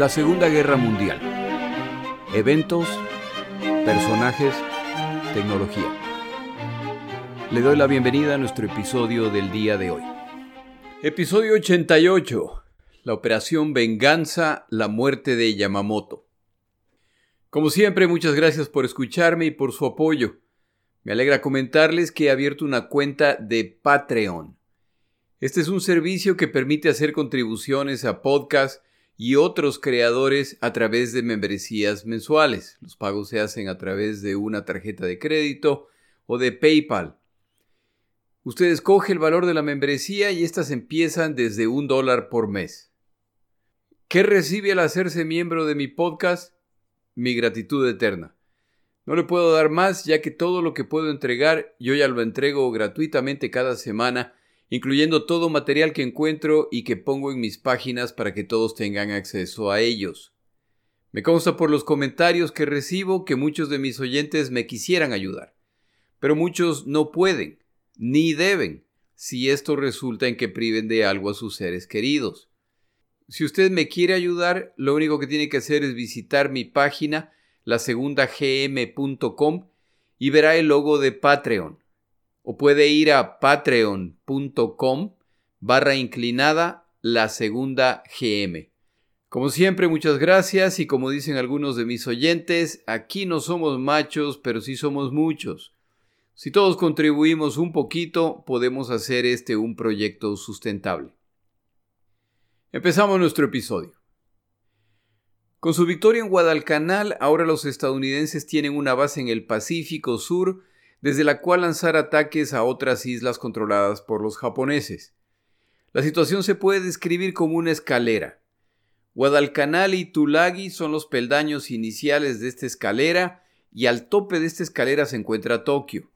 La Segunda Guerra Mundial. Eventos, personajes, tecnología. Le doy la bienvenida a nuestro episodio del día de hoy. Episodio 88. La operación Venganza, la muerte de Yamamoto. Como siempre, muchas gracias por escucharme y por su apoyo. Me alegra comentarles que he abierto una cuenta de Patreon. Este es un servicio que permite hacer contribuciones a podcasts y otros creadores a través de membresías mensuales. Los pagos se hacen a través de una tarjeta de crédito o de PayPal. Usted escoge el valor de la membresía y estas empiezan desde un dólar por mes. ¿Qué recibe al hacerse miembro de mi podcast? Mi gratitud eterna. No le puedo dar más ya que todo lo que puedo entregar yo ya lo entrego gratuitamente cada semana, incluyendo todo material que encuentro y que pongo en mis páginas para que todos tengan acceso a ellos. Me consta por los comentarios que recibo que muchos de mis oyentes me quisieran ayudar, pero muchos no pueden, ni deben, si esto resulta en que priven de algo a sus seres queridos. Si usted me quiere ayudar, lo único que tiene que hacer es visitar mi página lasegundagm.com y verá el logo de Patreon. O puede ir a patreon.com barra inclinada la segunda GM. Como siempre, muchas gracias y como dicen algunos de mis oyentes, aquí no somos machos, pero sí somos muchos. Si todos contribuimos un poquito, podemos hacer este un proyecto sustentable. Empezamos nuestro episodio. Con su victoria en Guadalcanal, ahora los estadounidenses tienen una base en el Pacífico Sur, desde la cual lanzar ataques a otras islas controladas por los japoneses. La situación se puede describir como una escalera. Guadalcanal y Tulagi son los peldaños iniciales de esta escalera y al tope de esta escalera se encuentra Tokio.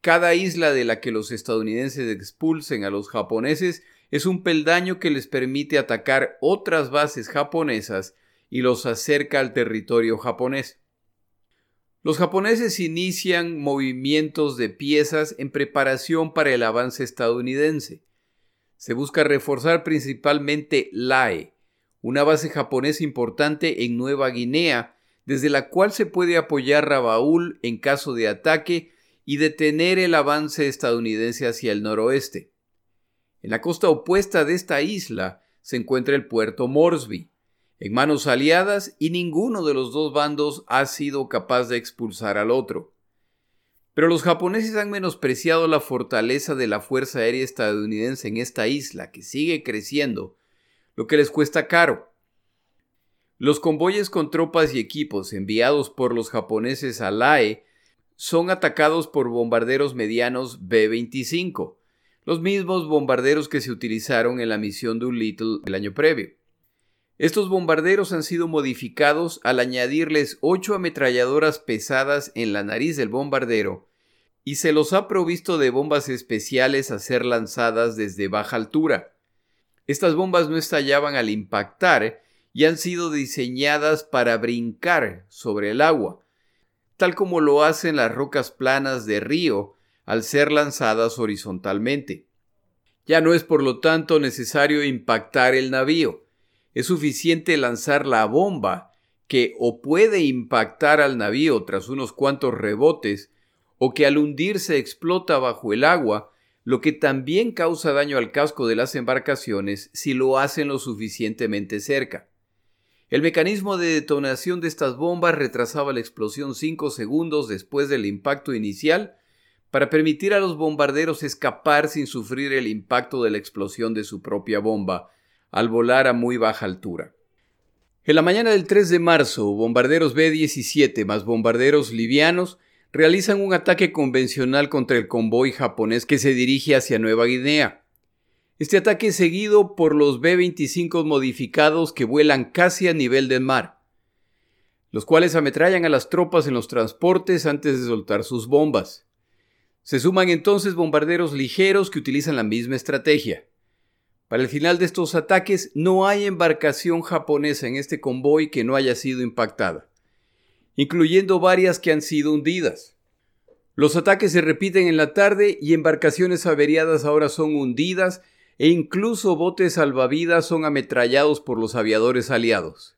Cada isla de la que los estadounidenses expulsen a los japoneses es un peldaño que les permite atacar otras bases japonesas y los acerca al territorio japonés. Los japoneses inician movimientos de piezas en preparación para el avance estadounidense. Se busca reforzar principalmente Lae, una base japonesa importante en Nueva Guinea, desde la cual se puede apoyar Rabaul en caso de ataque y detener el avance estadounidense hacia el noroeste. En la costa opuesta de esta isla se encuentra el puerto Moresby, en manos aliadas y ninguno de los dos bandos ha sido capaz de expulsar al otro. Pero los japoneses han menospreciado la fortaleza de la Fuerza Aérea estadounidense en esta isla, que sigue creciendo, lo que les cuesta caro. Los convoyes con tropas y equipos enviados por los japoneses a Lae son atacados por bombarderos medianos B-25, los mismos bombarderos que se utilizaron en la misión Doolittle el año previo. Estos bombarderos han sido modificados al añadirles ocho ametralladoras pesadas en la nariz del bombardero y se los ha provisto de bombas especiales a ser lanzadas desde baja altura. Estas bombas no estallaban al impactar y han sido diseñadas para brincar sobre el agua, tal como lo hacen las rocas planas de río al ser lanzadas horizontalmente. Ya no es por lo tanto necesario impactar el navío, es suficiente lanzar la bomba que o puede impactar al navío tras unos cuantos rebotes, o que al hundirse explota bajo el agua, lo que también causa daño al casco de las embarcaciones si lo hacen lo suficientemente cerca. El mecanismo de detonación de estas bombas retrasaba la explosión cinco segundos después del impacto inicial para permitir a los bombarderos escapar sin sufrir el impacto de la explosión de su propia bomba, al volar a muy baja altura. En la mañana del 3 de marzo, bombarderos B-17 más bombarderos livianos realizan un ataque convencional contra el convoy japonés que se dirige hacia Nueva Guinea. Este ataque es seguido por los B-25 modificados que vuelan casi a nivel del mar, los cuales ametrallan a las tropas en los transportes antes de soltar sus bombas. Se suman entonces bombarderos ligeros que utilizan la misma estrategia. Para el final de estos ataques no hay embarcación japonesa en este convoy que no haya sido impactada, incluyendo varias que han sido hundidas. Los ataques se repiten en la tarde y embarcaciones averiadas ahora son hundidas e incluso botes salvavidas son ametrallados por los aviadores aliados.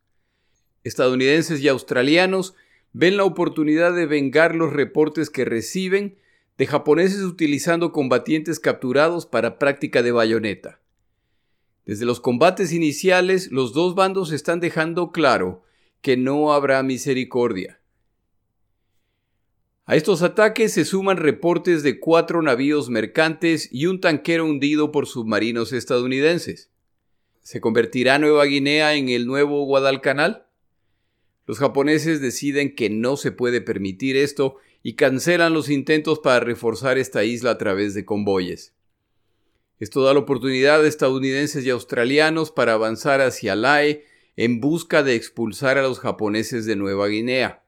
estadounidenses y australianos ven la oportunidad de vengar los reportes que reciben de japoneses utilizando combatientes capturados para práctica de bayoneta. Desde los combates iniciales, los dos bandos están dejando claro que no habrá misericordia. A estos ataques se suman reportes de cuatro navíos mercantes y un tanquero hundido por submarinos estadounidenses. ¿Se convertirá Nueva Guinea en el nuevo Guadalcanal? Los japoneses deciden que no se puede permitir esto y cancelan los intentos para reforzar esta isla a través de convoyes. Esto da la oportunidad a estadounidenses y australianos para avanzar hacia Lae en busca de expulsar a los japoneses de Nueva Guinea.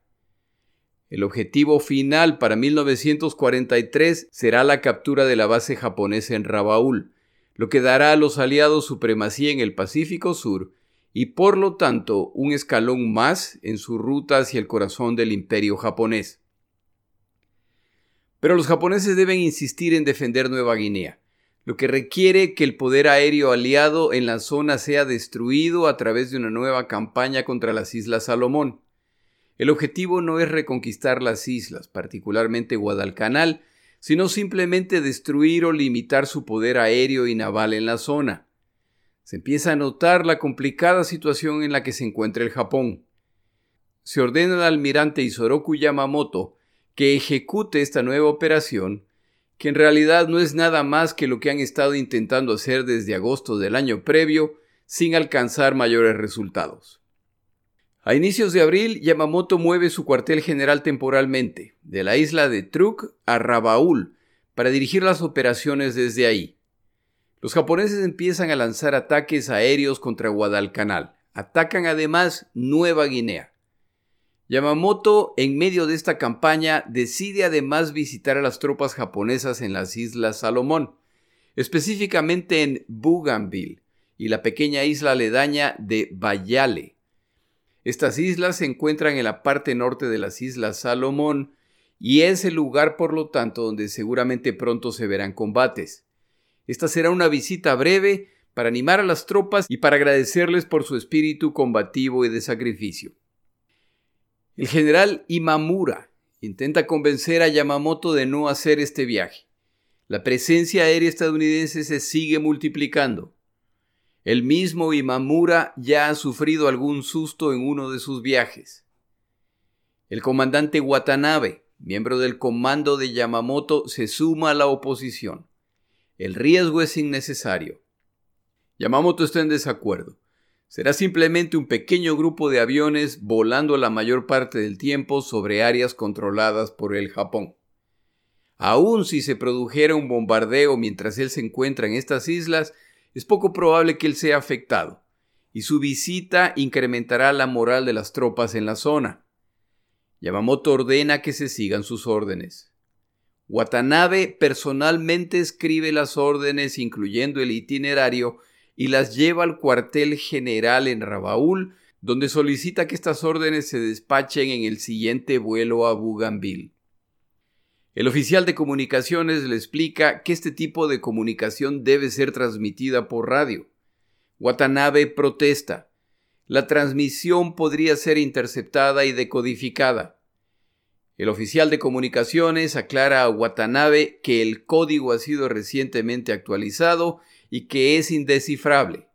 El objetivo final para 1943 será la captura de la base japonesa en Rabaul, lo que dará a los aliados supremacía en el Pacífico Sur y por lo tanto un escalón más en su ruta hacia el corazón del imperio japonés. Pero los japoneses deben insistir en defender Nueva Guinea, lo que requiere que el poder aéreo aliado en la zona sea destruido a través de una nueva campaña contra las Islas Salomón. El objetivo no es reconquistar las islas, particularmente Guadalcanal, sino simplemente destruir o limitar su poder aéreo y naval en la zona. Se empieza a notar la complicada situación en la que se encuentra el Japón. Se ordena al almirante Isoroku Yamamoto que ejecute esta nueva operación, que en realidad no es nada más que lo que han estado intentando hacer desde agosto del año previo, sin alcanzar mayores resultados. A inicios de abril, Yamamoto mueve su cuartel general temporalmente, de la isla de Truk a Rabaul, para dirigir las operaciones desde ahí. Los japoneses empiezan a lanzar ataques aéreos contra Guadalcanal. Atacan además Nueva Guinea. Yamamoto, en medio de esta campaña, decide además visitar a las tropas japonesas en las Islas Salomón, específicamente en Bougainville y la pequeña isla aledaña de Bayale. Estas islas se encuentran en la parte norte de las Islas Salomón y es el lugar, por lo tanto, donde seguramente pronto se verán combates. Esta será una visita breve para animar a las tropas y para agradecerles por su espíritu combativo y de sacrificio. El general Imamura intenta convencer a Yamamoto de no hacer este viaje. La presencia aérea estadounidense se sigue multiplicando. El mismo Imamura ya ha sufrido algún susto en uno de sus viajes. El comandante Watanabe, miembro del comando de Yamamoto, se suma a la oposición. El riesgo es innecesario. Yamamoto está en desacuerdo. Será simplemente un pequeño grupo de aviones volando la mayor parte del tiempo sobre áreas controladas por el Japón. Aun si se produjera un bombardeo mientras él se encuentra en estas islas, es poco probable que él sea afectado, y su visita incrementará la moral de las tropas en la zona. Yamamoto ordena que se sigan sus órdenes. Watanabe personalmente escribe las órdenes incluyendo el itinerario y las lleva al cuartel general en Rabaul, donde solicita que estas órdenes se despachen en el siguiente vuelo a Bougainville. El oficial de comunicaciones le explica que este tipo de comunicación debe ser transmitida por radio. Watanabe protesta. La transmisión podría ser interceptada y decodificada. El oficial de comunicaciones aclara a Watanabe que el código ha sido recientemente actualizado y que es indescifrable.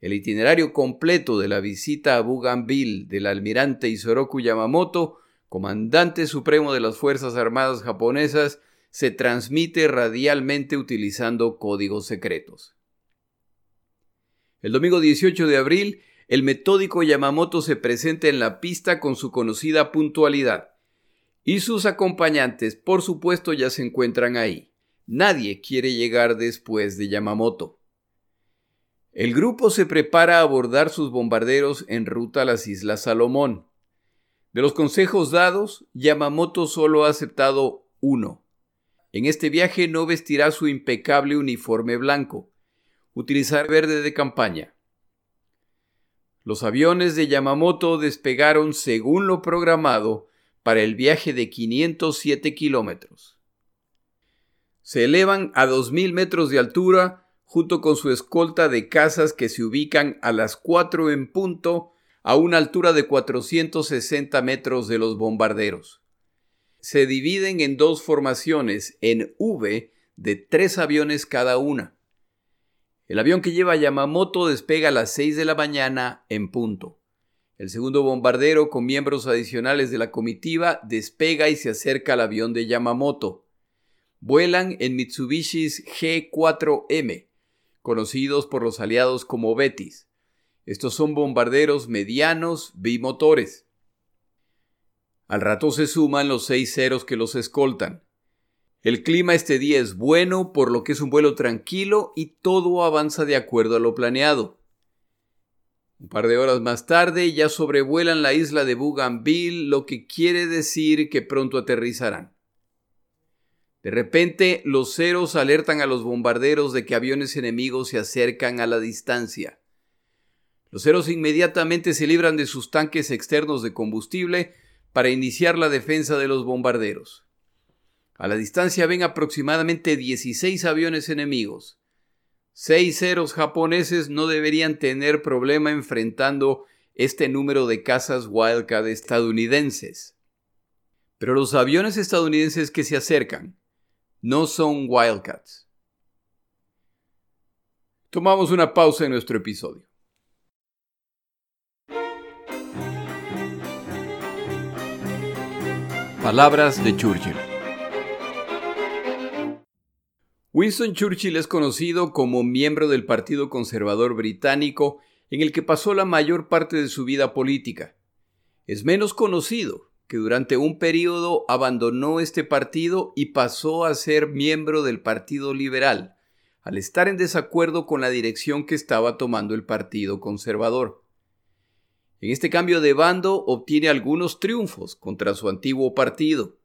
El itinerario completo de la visita a Bougainville del almirante Isoroku Yamamoto comandante supremo de las Fuerzas Armadas japonesas, se transmite radialmente utilizando códigos secretos. El domingo 18 de abril, el metódico Yamamoto se presenta en la pista con su conocida puntualidad, y sus acompañantes, por supuesto, ya se encuentran ahí. Nadie quiere llegar después de Yamamoto. El grupo se prepara a abordar sus bombarderos en ruta a las Islas Salomón. De los consejos dados, Yamamoto solo ha aceptado uno. En este viaje no vestirá su impecable uniforme blanco. Utilizar verde de campaña. Los aviones de Yamamoto despegaron según lo programado para el viaje de 507 kilómetros. Se elevan a 2.000 metros de altura junto con su escolta de casas que se ubican a las 4 en punto a una altura de 460 metros de los bombarderos. Se dividen en dos formaciones en V de tres aviones cada una. El avión que lleva Yamamoto despega a las 6 de la mañana en punto. El segundo bombardero, con miembros adicionales de la comitiva, despega y se acerca al avión de Yamamoto. Vuelan en Mitsubishis G4M, conocidos por los aliados como Betis. Estos son bombarderos medianos bimotores. Al rato se suman los seis ceros que los escoltan. El clima este día es bueno, por lo que es un vuelo tranquilo y todo avanza de acuerdo a lo planeado. Un par de horas más tarde ya sobrevuelan la isla de Bougainville, lo que quiere decir que pronto aterrizarán. De repente, los ceros alertan a los bombarderos de que aviones enemigos se acercan a la distancia. Los ceros inmediatamente se libran de sus tanques externos de combustible para iniciar la defensa de los bombarderos. A la distancia ven aproximadamente 16 aviones enemigos. Seis ceros japoneses no deberían tener problema enfrentando este número de cazas Wildcat estadounidenses. Pero los aviones estadounidenses que se acercan no son Wildcats. Tomamos una pausa en nuestro episodio. Palabras de Churchill. Winston Churchill es conocido como miembro del Partido Conservador Británico en el que pasó la mayor parte de su vida política. Es menos conocido que durante un periodo abandonó este partido y pasó a ser miembro del Partido Liberal, al estar en desacuerdo con la dirección que estaba tomando el Partido Conservador. En este cambio de bando obtiene algunos triunfos contra su antiguo partido.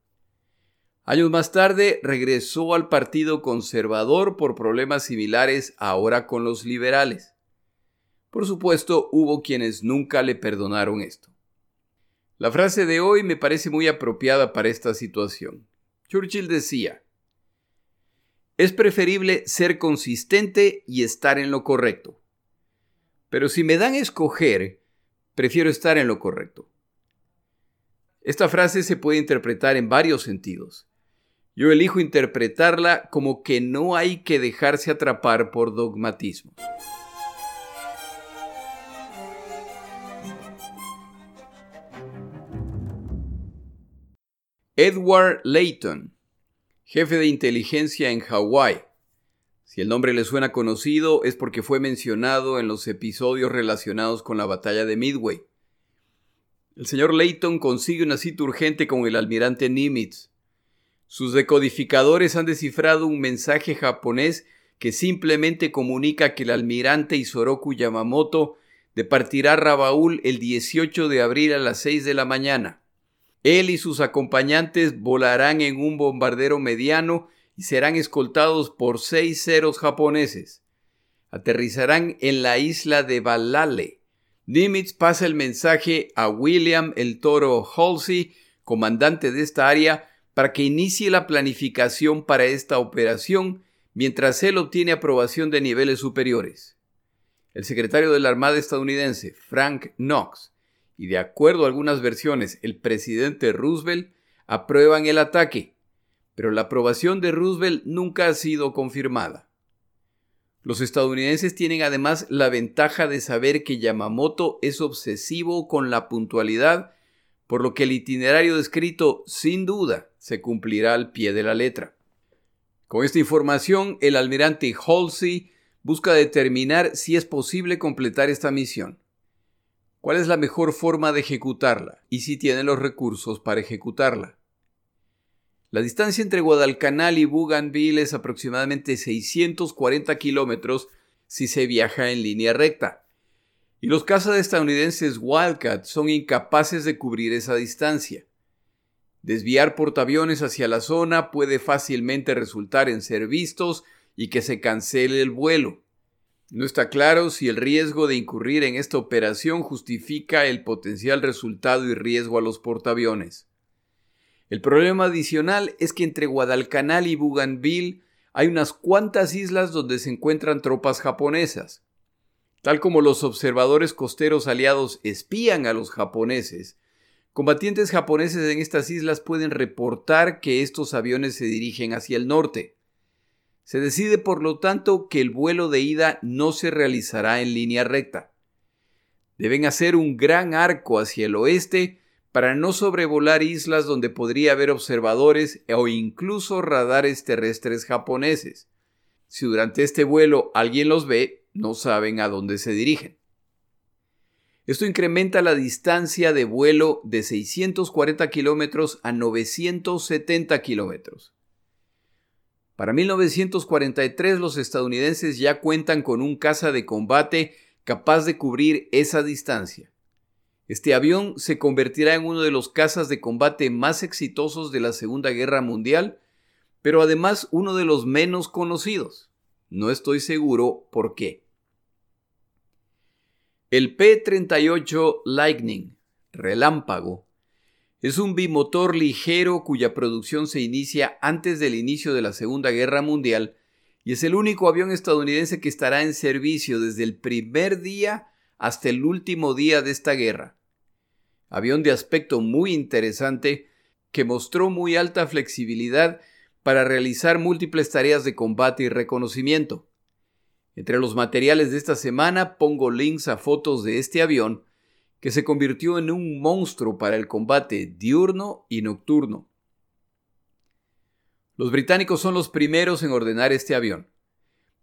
Años más tarde regresó al Partido Conservador por problemas similares ahora con los liberales. Por supuesto, hubo quienes nunca le perdonaron esto. La frase de hoy me parece muy apropiada para esta situación. Churchill decía, es preferible ser consistente y estar en lo correcto. Pero si me dan a escoger, prefiero estar en lo correcto. Esta frase se puede interpretar en varios sentidos. Yo elijo interpretarla como que no hay que dejarse atrapar por dogmatismos. Edward Layton, jefe de inteligencia en Hawái. Si el nombre le suena conocido es porque fue mencionado en los episodios relacionados con la batalla de Midway. El señor Layton consigue una cita urgente con el almirante Nimitz, sus decodificadores han descifrado un mensaje japonés que simplemente comunica que el almirante Isoroku Yamamoto departirá Rabaul el 18 de abril a las 6 de la mañana. Él y sus acompañantes volarán en un bombardero mediano y serán escoltados por seis ceros japoneses. Aterrizarán en la isla de Balale. Nimitz pasa el mensaje a William el Toro Halsey, comandante de esta área, para que inicie la planificación para esta operación mientras él obtiene aprobación de niveles superiores. El secretario de la Armada estadounidense, Frank Knox, y de acuerdo a algunas versiones, el presidente Roosevelt, aprueban el ataque, pero la aprobación de Roosevelt nunca ha sido confirmada. Los estadounidenses tienen además la ventaja de saber que Yamamoto es obsesivo con la puntualidad, por lo que el itinerario descrito, sin duda, se cumplirá al pie de la letra. Con esta información, el almirante Halsey busca determinar si es posible completar esta misión. ¿Cuál es la mejor forma de ejecutarla? Y si tiene los recursos para ejecutarla. La distancia entre Guadalcanal y Bougainville es aproximadamente 640 kilómetros si se viaja en línea recta. Y los cazas estadounidenses Wildcat son incapaces de cubrir esa distancia. Desviar portaaviones hacia la zona puede fácilmente resultar en ser vistos y que se cancele el vuelo. No está claro si el riesgo de incurrir en esta operación justifica el potencial resultado y riesgo a los portaaviones. El problema adicional es que entre Guadalcanal y Bougainville hay unas cuantas islas donde se encuentran tropas japonesas. Tal como los observadores costeros aliados espían a los japoneses, combatientes japoneses en estas islas pueden reportar que estos aviones se dirigen hacia el norte. Se decide por lo tanto que el vuelo de ida no se realizará en línea recta. Deben hacer un gran arco hacia el oeste para no sobrevolar islas donde podría haber observadores o incluso radares terrestres japoneses. Si durante este vuelo alguien los ve, no saben a dónde se dirigen. Esto incrementa la distancia de vuelo de 640 kilómetros a 970 kilómetros. Para 1943 los estadounidenses ya cuentan con un caza de combate capaz de cubrir esa distancia. Este avión se convertirá en uno de los cazas de combate más exitosos de la Segunda Guerra Mundial, pero además uno de los menos conocidos. No estoy seguro por qué. El P-38 Lightning, relámpago, es un bimotor ligero cuya producción se inicia antes del inicio de la Segunda Guerra Mundial y es el único avión estadounidense que estará en servicio desde el primer día hasta el último día de esta guerra. Avión de aspecto muy interesante que mostró muy alta flexibilidad para realizar múltiples tareas de combate y reconocimiento. Entre los materiales de esta semana pongo links a fotos de este avión que se convirtió en un monstruo para el combate diurno y nocturno. Los británicos son los primeros en ordenar este avión,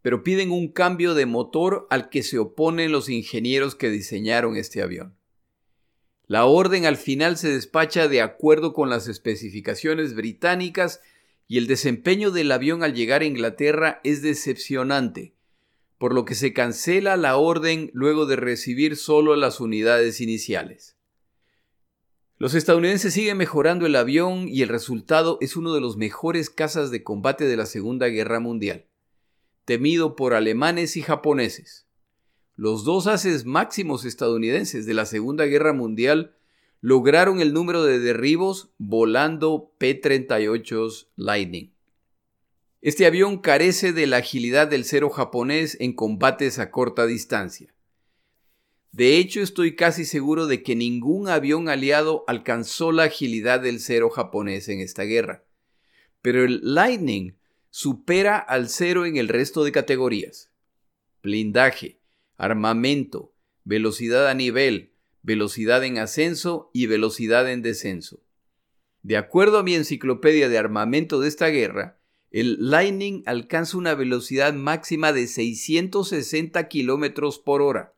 pero piden un cambio de motor al que se oponen los ingenieros que diseñaron este avión. La orden al final se despacha de acuerdo con las especificaciones británicas y el desempeño del avión al llegar a Inglaterra es decepcionante por lo que se cancela la orden luego de recibir solo las unidades iniciales. Los estadounidenses siguen mejorando el avión y el resultado es uno de los mejores cazas de combate de la Segunda Guerra Mundial, temido por alemanes y japoneses. Los dos haces máximos estadounidenses de la Segunda Guerra Mundial lograron el número de derribos volando P-38 Lightning. Este avión carece de la agilidad del cero japonés en combates a corta distancia. De hecho, estoy casi seguro de que ningún avión aliado alcanzó la agilidad del cero japonés en esta guerra. Pero el Lightning supera al cero en el resto de categorías. Blindaje, armamento, velocidad a nivel, velocidad en ascenso y velocidad en descenso. De acuerdo a mi enciclopedia de armamento de esta guerra, el Lightning alcanza una velocidad máxima de 660 km por hora.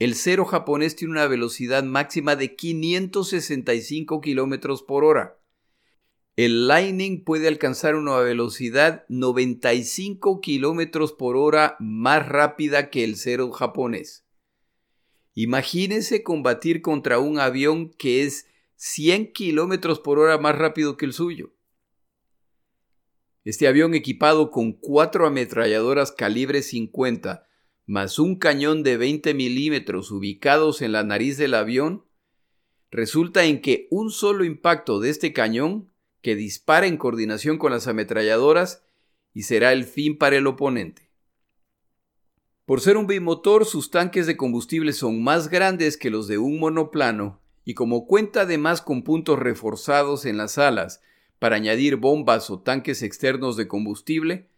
El cero japonés tiene una velocidad máxima de 565 km por hora. El Lightning puede alcanzar una velocidad 95 km por hora más rápida que el cero japonés. Imagínense combatir contra un avión que es 100 km por hora más rápido que el suyo. Este avión equipado con cuatro ametralladoras calibre 50 más un cañón de 20 milímetros ubicados en la nariz del avión, resulta en que un solo impacto de este cañón, que dispara en coordinación con las ametralladoras, y será el fin para el oponente. Por ser un bimotor, sus tanques de combustible son más grandes que los de un monoplano, y como cuenta además con puntos reforzados en las alas, para añadir bombas o tanques externos de combustible,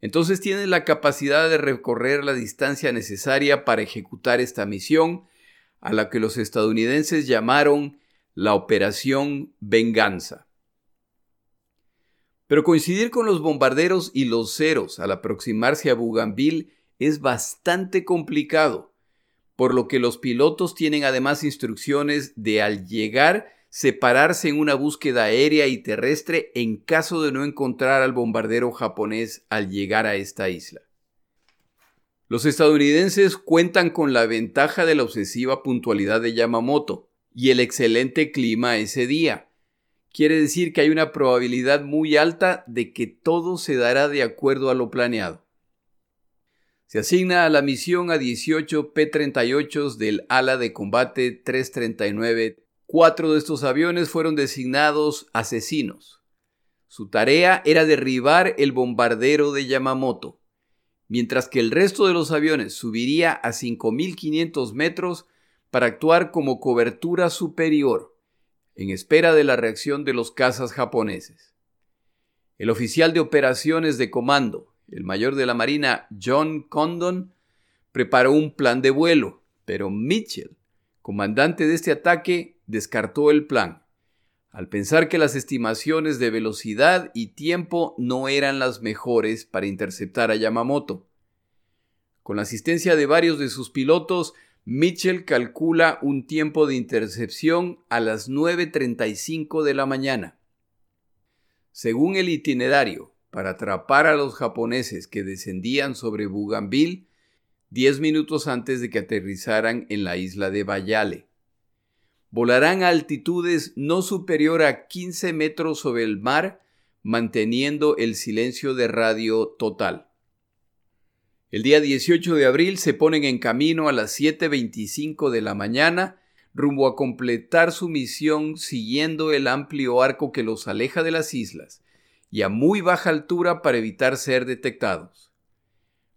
entonces tiene la capacidad de recorrer la distancia necesaria para ejecutar esta misión, a la que los estadounidenses llamaron la Operación Venganza. Pero coincidir con los bombarderos y los ceros al aproximarse a Bougainville es bastante complicado, por lo que los pilotos tienen además instrucciones de al llegar separarse en una búsqueda aérea y terrestre en caso de no encontrar al bombardero japonés al llegar a esta isla. Los estadounidenses cuentan con la ventaja de la obsesiva puntualidad de Yamamoto y el excelente clima ese día. Quiere decir que hay una probabilidad muy alta de que todo se dará de acuerdo a lo planeado. Se asigna a la misión a 18 P-38 del ala de combate 339 Cuatro de estos aviones fueron designados asesinos. Su tarea era derribar el bombardero de Yamamoto. mientras que el resto de los aviones subiría a 5.500 metros para actuar como cobertura superior, en espera de la reacción de los cazas japoneses. El oficial de operaciones de comando, el mayor de la Marina John Condon, preparó un plan de vuelo, pero Mitchell, comandante de este ataque, descartó el plan, al pensar que las estimaciones de velocidad y tiempo no eran las mejores para interceptar a Yamamoto. Con la asistencia de varios de sus pilotos, Mitchell calcula un tiempo de intercepción a las 9.35 de la mañana. Según el itinerario, para atrapar a los japoneses que descendían sobre Bougainville, 10 minutos antes de que aterrizaran en la isla de Bayale. Volarán a altitudes no superior a 15 metros sobre el mar, manteniendo el silencio de radio total. El día 18 de abril se ponen en camino a las 7.25 de la mañana rumbo a completar su misión siguiendo el amplio arco que los aleja de las islas y a muy baja altura para evitar ser detectados.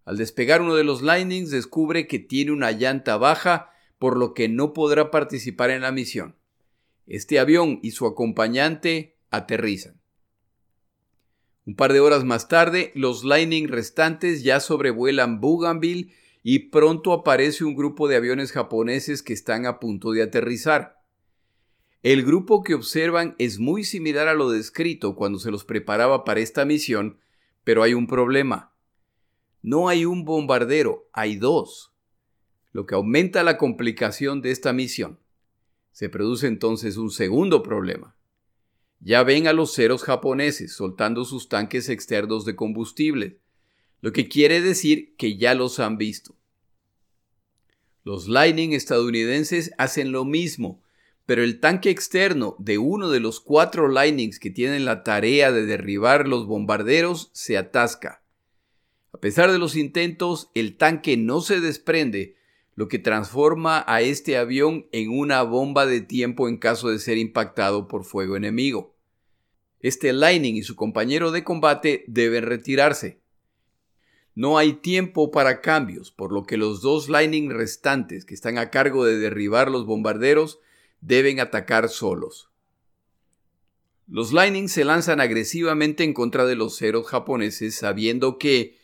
Al despegar uno de los Lightnings descubre que tiene una llanta baja por lo que no podrá participar en la misión. Este avión y su acompañante aterrizan. Un par de horas más tarde, los Lightning restantes ya sobrevuelan Bougainville y pronto aparece un grupo de aviones japoneses que están a punto de aterrizar. El grupo que observan es muy similar a lo descrito cuando se los preparaba para esta misión, pero hay un problema. No hay un bombardero, hay dos, lo que aumenta la complicación de esta misión. Se produce entonces un segundo problema. Ya ven a los ceros japoneses soltando sus tanques externos de combustible, lo que quiere decir que ya los han visto. Los Lightning estadounidenses hacen lo mismo, pero el tanque externo de uno de los cuatro Lightnings que tienen la tarea de derribar los bombarderos se atasca. A pesar de los intentos, el tanque no se desprende, lo que transforma a este avión en una bomba de tiempo en caso de ser impactado por fuego enemigo. Este Lightning y su compañero de combate deben retirarse. No hay tiempo para cambios, por lo que los dos Lightning restantes que están a cargo de derribar los bombarderos deben atacar solos. Los Lightning se lanzan agresivamente en contra de los ceros japoneses sabiendo que,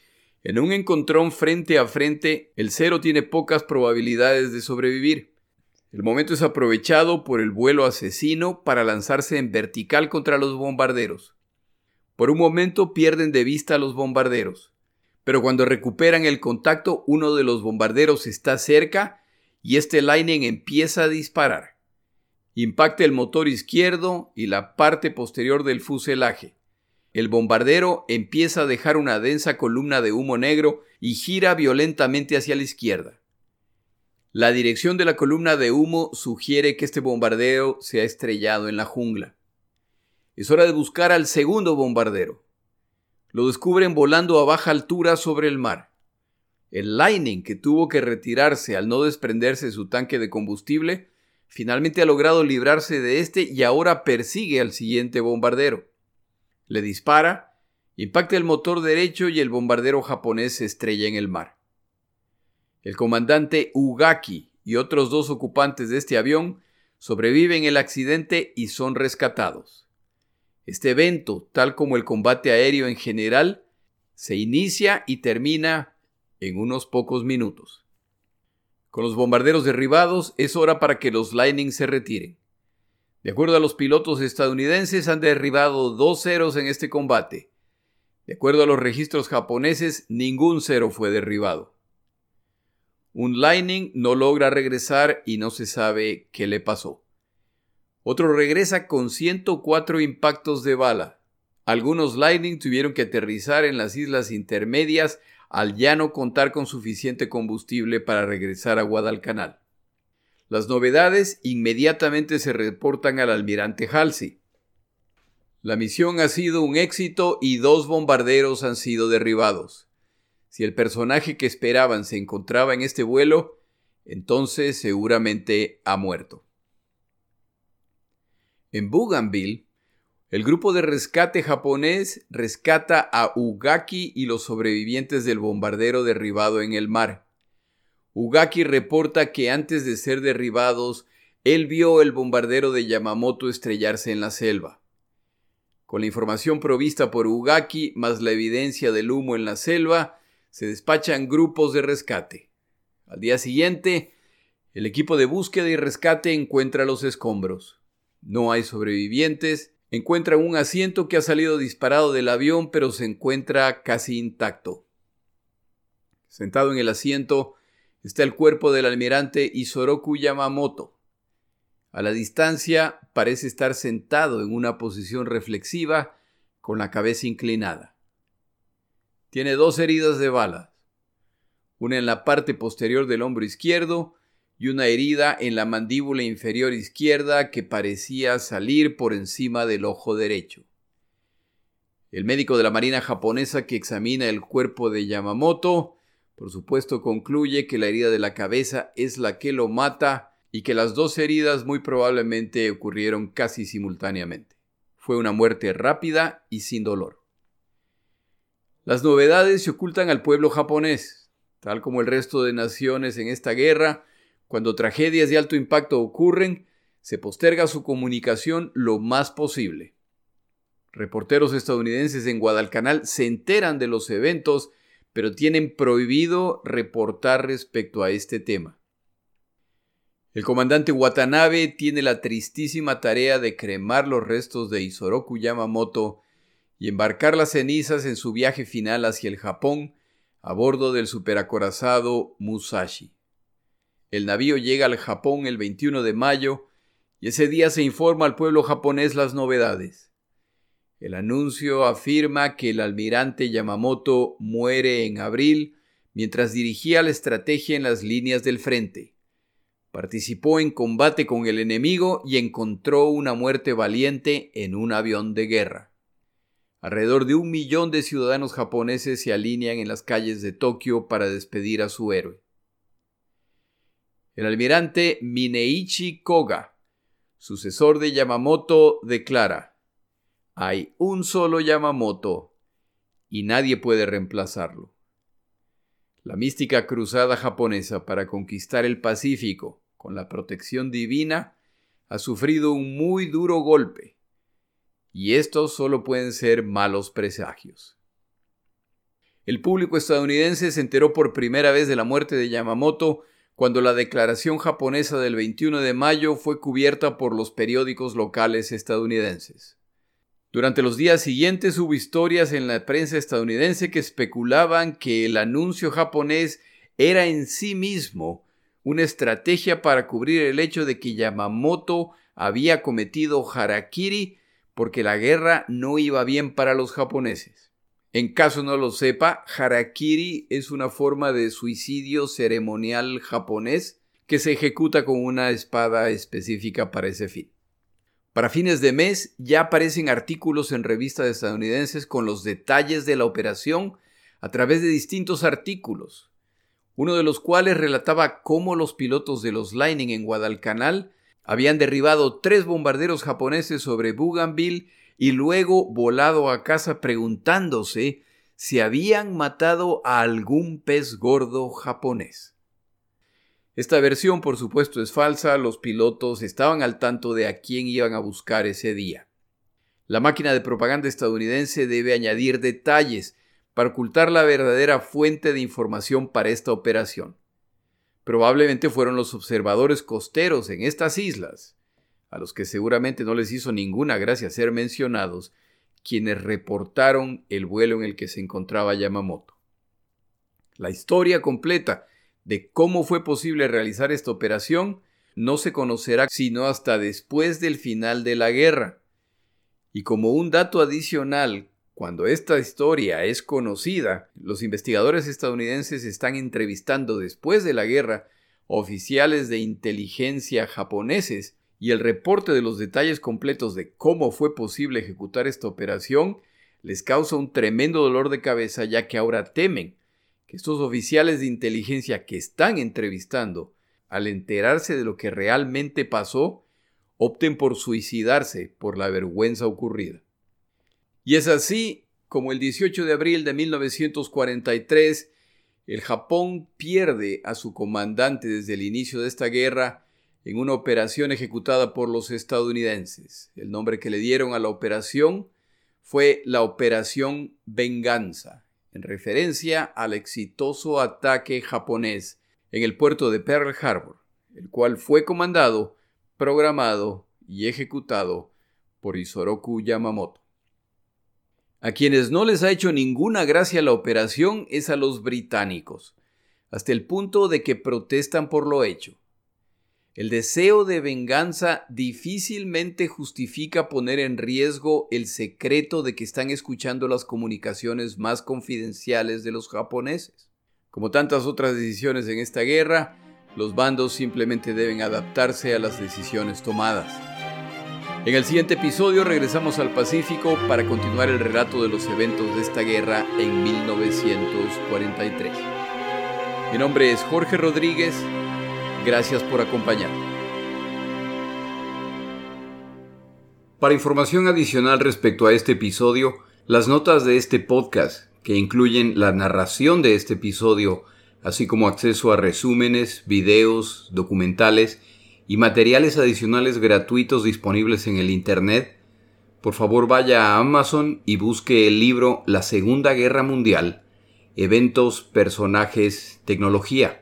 en un encontrón frente a frente, el cero tiene pocas probabilidades de sobrevivir. El momento es aprovechado por el vuelo asesino para lanzarse en vertical contra los bombarderos. Por un momento pierden de vista a los bombarderos, pero cuando recuperan el contacto uno de los bombarderos está cerca y este Lightning empieza a disparar. Impacta el motor izquierdo y la parte posterior del fuselaje. El bombardero empieza a dejar una densa columna de humo negro y gira violentamente hacia la izquierda. La dirección de la columna de humo sugiere que este bombardero se ha estrellado en la jungla. Es hora de buscar al segundo bombardero. Lo descubren volando a baja altura sobre el mar. El Lightning, que tuvo que retirarse al no desprenderse su tanque de combustible, finalmente ha logrado librarse de este y ahora persigue al siguiente bombardero le dispara, impacta el motor derecho y el bombardero japonés se estrella en el mar. El comandante Ugaki y otros dos ocupantes de este avión sobreviven el accidente y son rescatados. Este evento, tal como el combate aéreo en general, se inicia y termina en unos pocos minutos. Con los bombarderos derribados, es hora para que los Lightning se retiren. De acuerdo a los pilotos estadounidenses, han derribado dos ceros en este combate. De acuerdo a los registros japoneses, ningún cero fue derribado. Un Lightning no logra regresar y no se sabe qué le pasó. Otro regresa con 104 impactos de bala. Algunos Lightning tuvieron que aterrizar en las islas intermedias al ya no contar con suficiente combustible para regresar a Guadalcanal. Las novedades inmediatamente se reportan al almirante Halsey. La misión ha sido un éxito y dos bombarderos han sido derribados. Si el personaje que esperaban se encontraba en este vuelo, entonces seguramente ha muerto. En Bougainville, El grupo de rescate japonés rescata a Ugaki y los sobrevivientes del bombardero derribado en el mar. Ugaki reporta que antes de ser derribados, él vio el bombardero de Yamamoto estrellarse en la selva. Con la información provista por Ugaki, más la evidencia del humo en la selva, se despachan grupos de rescate. Al día siguiente, el equipo de búsqueda y rescate encuentra los escombros. No hay sobrevivientes, encuentra un asiento que ha salido disparado del avión pero se encuentra casi intacto. Sentado en el asiento está el cuerpo del almirante Isoroku Yamamoto. A la distancia parece estar sentado en una posición reflexiva con la cabeza inclinada. Tiene dos heridas de balas, una en la parte posterior del hombro izquierdo y una herida en la mandíbula inferior izquierda que parecía salir por encima del ojo derecho. El médico de la Marina japonesa que examina el cuerpo de Yamamoto, por supuesto, concluye que la herida de la cabeza es la que lo mata y que las dos heridas muy probablemente ocurrieron casi simultáneamente. Fue una muerte rápida y sin dolor. Las novedades se ocultan al pueblo japonés. Tal como el resto de naciones en esta guerra, cuando tragedias de alto impacto ocurren, se posterga su comunicación lo más posible. Reporteros estadounidenses en Guadalcanal se enteran de los eventos, pero tienen prohibido reportar respecto a este tema. El comandante Watanabe tiene la tristísima tarea de cremar los restos de Isoroku Yamamoto y embarcar las cenizas en su viaje final hacia el Japón a bordo del superacorazado Musashi. El navío llega al Japón el 21 de mayo y ese día se informa al pueblo japonés las novedades. El anuncio afirma que el almirante Yamamoto muere en abril mientras dirigía la estrategia en las líneas del frente. Participó en combate con el enemigo y encontró una muerte valiente en un avión de guerra. Alrededor de un millón de ciudadanos japoneses se alinean en las calles de Tokio para despedir a su héroe. El almirante Mineichi Koga, sucesor de Yamamoto, declara, hay un solo Yamamoto y nadie puede reemplazarlo. La mística cruzada japonesa para conquistar el Pacífico con la protección divina, ha sufrido un muy duro golpe, y estos solo pueden ser malos presagios. El público estadounidense se enteró por primera vez de la muerte de Yamamoto cuando la declaración japonesa del 21 de mayo fue cubierta por los periódicos locales estadounidenses. Durante los días siguientes hubo historias en la prensa estadounidense que especulaban que el anuncio japonés era en sí mismo una estrategia para cubrir el hecho de que Yamamoto había cometido harakiri porque la guerra no iba bien para los japoneses. En caso no lo sepa, harakiri es una forma de suicidio ceremonial japonés que se ejecuta con una espada específica para ese fin. Para fines de mes ya aparecen artículos en revistas estadounidenses con los detalles de la operación a través de distintos artículos, uno de los cuales relataba cómo los pilotos de los Lightning en Guadalcanal habían derribado tres bombarderos japoneses sobre Bougainville y luego volado a casa preguntándose si habían matado a algún pez gordo japonés. Esta versión, por supuesto, es falsa, los pilotos estaban al tanto de a quién iban a buscar ese día. La máquina de propaganda estadounidense debe añadir detalles para ocultar la verdadera fuente de información para esta operación. Probablemente fueron los observadores costeros en estas islas, a los que seguramente no les hizo ninguna gracia ser mencionados, quienes reportaron el vuelo en el que se encontraba Yamamoto. La historia completa de cómo fue posible realizar esta operación no se conocerá sino hasta después del final de la guerra. Y como un dato adicional cuando esta historia es conocida, los investigadores estadounidenses están entrevistando después de la guerra oficiales de inteligencia japoneses y el reporte de los detalles completos de cómo fue posible ejecutar esta operación les causa un tremendo dolor de cabeza ya que ahora temen que estos oficiales de inteligencia que están entrevistando, al enterarse de lo que realmente pasó, opten por suicidarse por la vergüenza ocurrida. Y es así como el 18 de abril de 1943 el Japón pierde a su comandante desde el inicio de esta guerra en una operación ejecutada por los estadounidenses. El nombre que le dieron a la operación fue la Operación Venganza, en referencia al exitoso ataque japonés en el puerto de Pearl Harbor, el cual fue comandado, programado y ejecutado por Isoroku Yamamoto. A quienes no les ha hecho ninguna gracia la operación es a los británicos, hasta el punto de que protestan por lo hecho. El deseo de venganza difícilmente justifica poner en riesgo el secreto de que están escuchando las comunicaciones más confidenciales de los japoneses. Como tantas otras decisiones en esta guerra, los bandos simplemente deben adaptarse a las decisiones tomadas. En el siguiente episodio regresamos al Pacífico para continuar el relato de los eventos de esta guerra en 1943. Mi nombre es Jorge Rodríguez. Gracias por acompañarme. Para información adicional respecto a este episodio, las notas de este podcast, que incluyen la narración de este episodio, así como acceso a resúmenes, videos, documentales y materiales adicionales gratuitos disponibles en el Internet, por favor vaya a Amazon y busque el libro La Segunda Guerra Mundial, Eventos, Personajes, Tecnología.